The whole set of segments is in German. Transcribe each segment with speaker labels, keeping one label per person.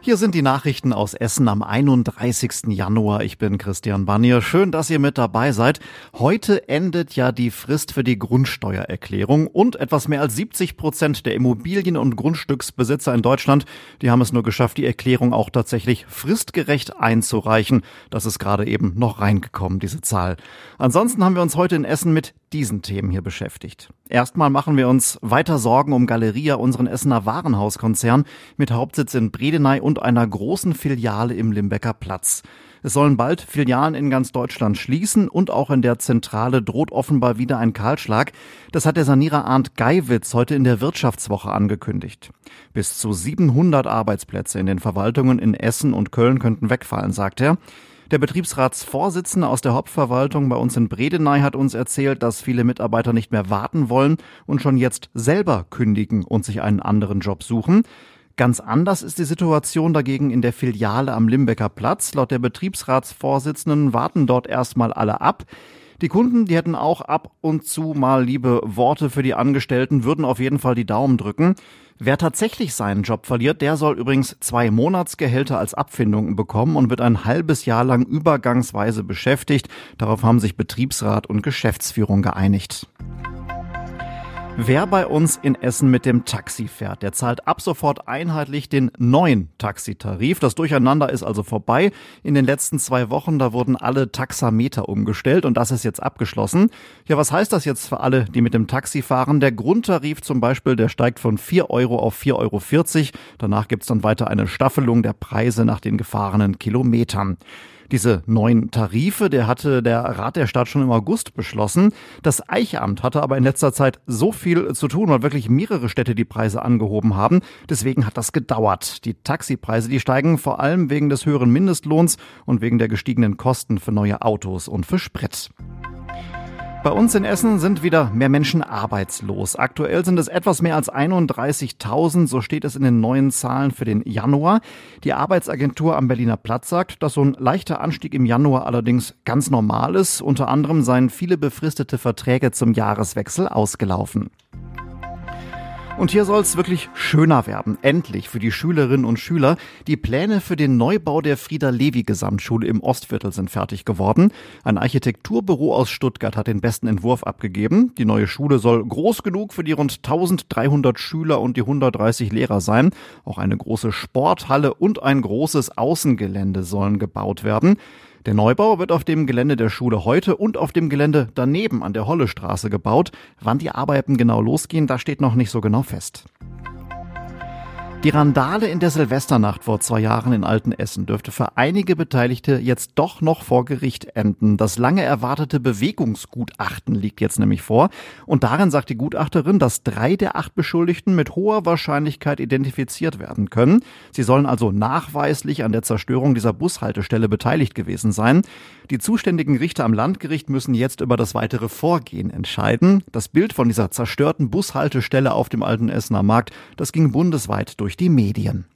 Speaker 1: Hier sind die Nachrichten aus Essen am 31. Januar. Ich bin Christian Bannier. Schön, dass ihr mit dabei seid. Heute endet ja die Frist für die Grundsteuererklärung und etwas mehr als 70 Prozent der Immobilien- und Grundstücksbesitzer in Deutschland, die haben es nur geschafft, die Erklärung auch tatsächlich fristgerecht einzureichen. Das ist gerade eben noch reingekommen, diese Zahl. Ansonsten haben wir uns heute in Essen mit diesen Themen hier beschäftigt. Erstmal machen wir uns weiter Sorgen um Galeria, unseren Essener Warenhauskonzern mit Hauptsitz in Bredeney und einer großen Filiale im Limbecker Platz. Es sollen bald Filialen in ganz Deutschland schließen und auch in der Zentrale droht offenbar wieder ein Kahlschlag. Das hat der Sanierer Arndt Geiwitz heute in der Wirtschaftswoche angekündigt. Bis zu 700 Arbeitsplätze in den Verwaltungen in Essen und Köln könnten wegfallen, sagt er. Der Betriebsratsvorsitzende aus der Hauptverwaltung bei uns in Bredeney hat uns erzählt, dass viele Mitarbeiter nicht mehr warten wollen und schon jetzt selber kündigen und sich einen anderen Job suchen. Ganz anders ist die Situation dagegen in der Filiale am Limbecker Platz. Laut der Betriebsratsvorsitzenden warten dort erstmal alle ab. Die Kunden, die hätten auch ab und zu mal liebe Worte für die Angestellten, würden auf jeden Fall die Daumen drücken. Wer tatsächlich seinen Job verliert, der soll übrigens zwei Monatsgehälter als Abfindung bekommen und wird ein halbes Jahr lang übergangsweise beschäftigt. Darauf haben sich Betriebsrat und Geschäftsführung geeinigt. Wer bei uns in Essen mit dem Taxi fährt, der zahlt ab sofort einheitlich den neuen Taxitarif. Das Durcheinander ist also vorbei. In den letzten zwei Wochen, da wurden alle Taxameter umgestellt und das ist jetzt abgeschlossen. Ja, was heißt das jetzt für alle, die mit dem Taxi fahren? Der Grundtarif zum Beispiel, der steigt von 4 Euro auf 4,40 Euro. Danach gibt's dann weiter eine Staffelung der Preise nach den gefahrenen Kilometern. Diese neuen Tarife, der hatte der Rat der Stadt schon im August beschlossen. Das Eichamt hatte aber in letzter Zeit so viel zu tun, weil wirklich mehrere Städte die Preise angehoben haben. Deswegen hat das gedauert. Die Taxipreise, die steigen vor allem wegen des höheren Mindestlohns und wegen der gestiegenen Kosten für neue Autos und für Sprit. Bei uns in Essen sind wieder mehr Menschen arbeitslos. Aktuell sind es etwas mehr als 31.000, so steht es in den neuen Zahlen für den Januar. Die Arbeitsagentur am Berliner Platz sagt, dass so ein leichter Anstieg im Januar allerdings ganz normal ist. Unter anderem seien viele befristete Verträge zum Jahreswechsel ausgelaufen. Und hier soll es wirklich schöner werden. Endlich für die Schülerinnen und Schüler. Die Pläne für den Neubau der Frieda-Levi-Gesamtschule im Ostviertel sind fertig geworden. Ein Architekturbüro aus Stuttgart hat den besten Entwurf abgegeben. Die neue Schule soll groß genug für die rund 1300 Schüler und die 130 Lehrer sein. Auch eine große Sporthalle und ein großes Außengelände sollen gebaut werden. Der Neubau wird auf dem Gelände der Schule heute und auf dem Gelände daneben an der Hollestraße gebaut. Wann die Arbeiten genau losgehen, das steht noch nicht so genau fest. Die Randale in der Silvesternacht vor zwei Jahren in Altenessen dürfte für einige Beteiligte jetzt doch noch vor Gericht enden. Das lange erwartete Bewegungsgutachten liegt jetzt nämlich vor. Und darin sagt die Gutachterin, dass drei der acht Beschuldigten mit hoher Wahrscheinlichkeit identifiziert werden können. Sie sollen also nachweislich an der Zerstörung dieser Bushaltestelle beteiligt gewesen sein. Die zuständigen Richter am Landgericht müssen jetzt über das weitere Vorgehen entscheiden. Das Bild von dieser zerstörten Bushaltestelle auf dem Altenessener Markt, das ging bundesweit durch durch die Medien.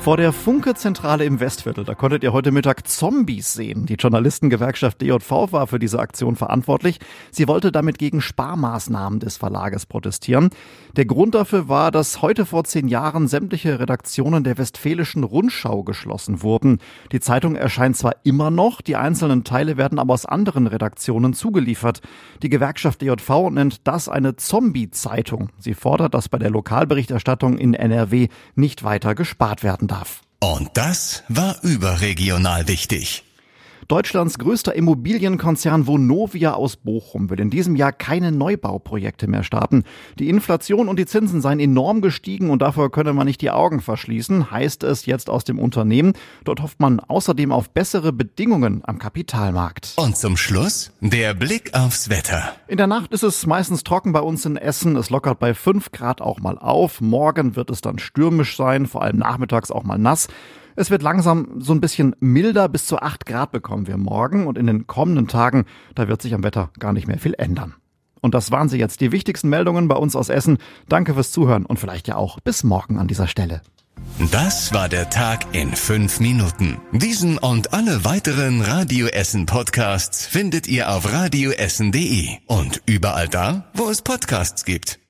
Speaker 1: Vor der Funke-Zentrale im Westviertel, da konntet ihr heute Mittag Zombies sehen. Die Journalistengewerkschaft DJV war für diese Aktion verantwortlich. Sie wollte damit gegen Sparmaßnahmen des Verlages protestieren. Der Grund dafür war, dass heute vor zehn Jahren sämtliche Redaktionen der Westfälischen Rundschau geschlossen wurden. Die Zeitung erscheint zwar immer noch, die einzelnen Teile werden aber aus anderen Redaktionen zugeliefert. Die Gewerkschaft DJV nennt das eine Zombie-Zeitung. Sie fordert, dass bei der Lokalberichterstattung in NRW nicht weiter gespart werden darf.
Speaker 2: Und das war überregional wichtig.
Speaker 1: Deutschlands größter Immobilienkonzern Vonovia aus Bochum will in diesem Jahr keine Neubauprojekte mehr starten. Die Inflation und die Zinsen seien enorm gestiegen und dafür könne man nicht die Augen verschließen, heißt es jetzt aus dem Unternehmen. Dort hofft man außerdem auf bessere Bedingungen am Kapitalmarkt.
Speaker 2: Und zum Schluss der Blick aufs Wetter.
Speaker 1: In der Nacht ist es meistens trocken bei uns in Essen. Es lockert bei 5 Grad auch mal auf. Morgen wird es dann stürmisch sein, vor allem nachmittags auch mal nass. Es wird langsam so ein bisschen milder, bis zu 8 Grad bekommen wir morgen und in den kommenden Tagen, da wird sich am Wetter gar nicht mehr viel ändern. Und das waren sie jetzt, die wichtigsten Meldungen bei uns aus Essen. Danke fürs Zuhören und vielleicht ja auch bis morgen an dieser Stelle.
Speaker 2: Das war der Tag in fünf Minuten. Diesen und alle weiteren Radio Essen Podcasts findet ihr auf radioessen.de und überall da, wo es Podcasts gibt.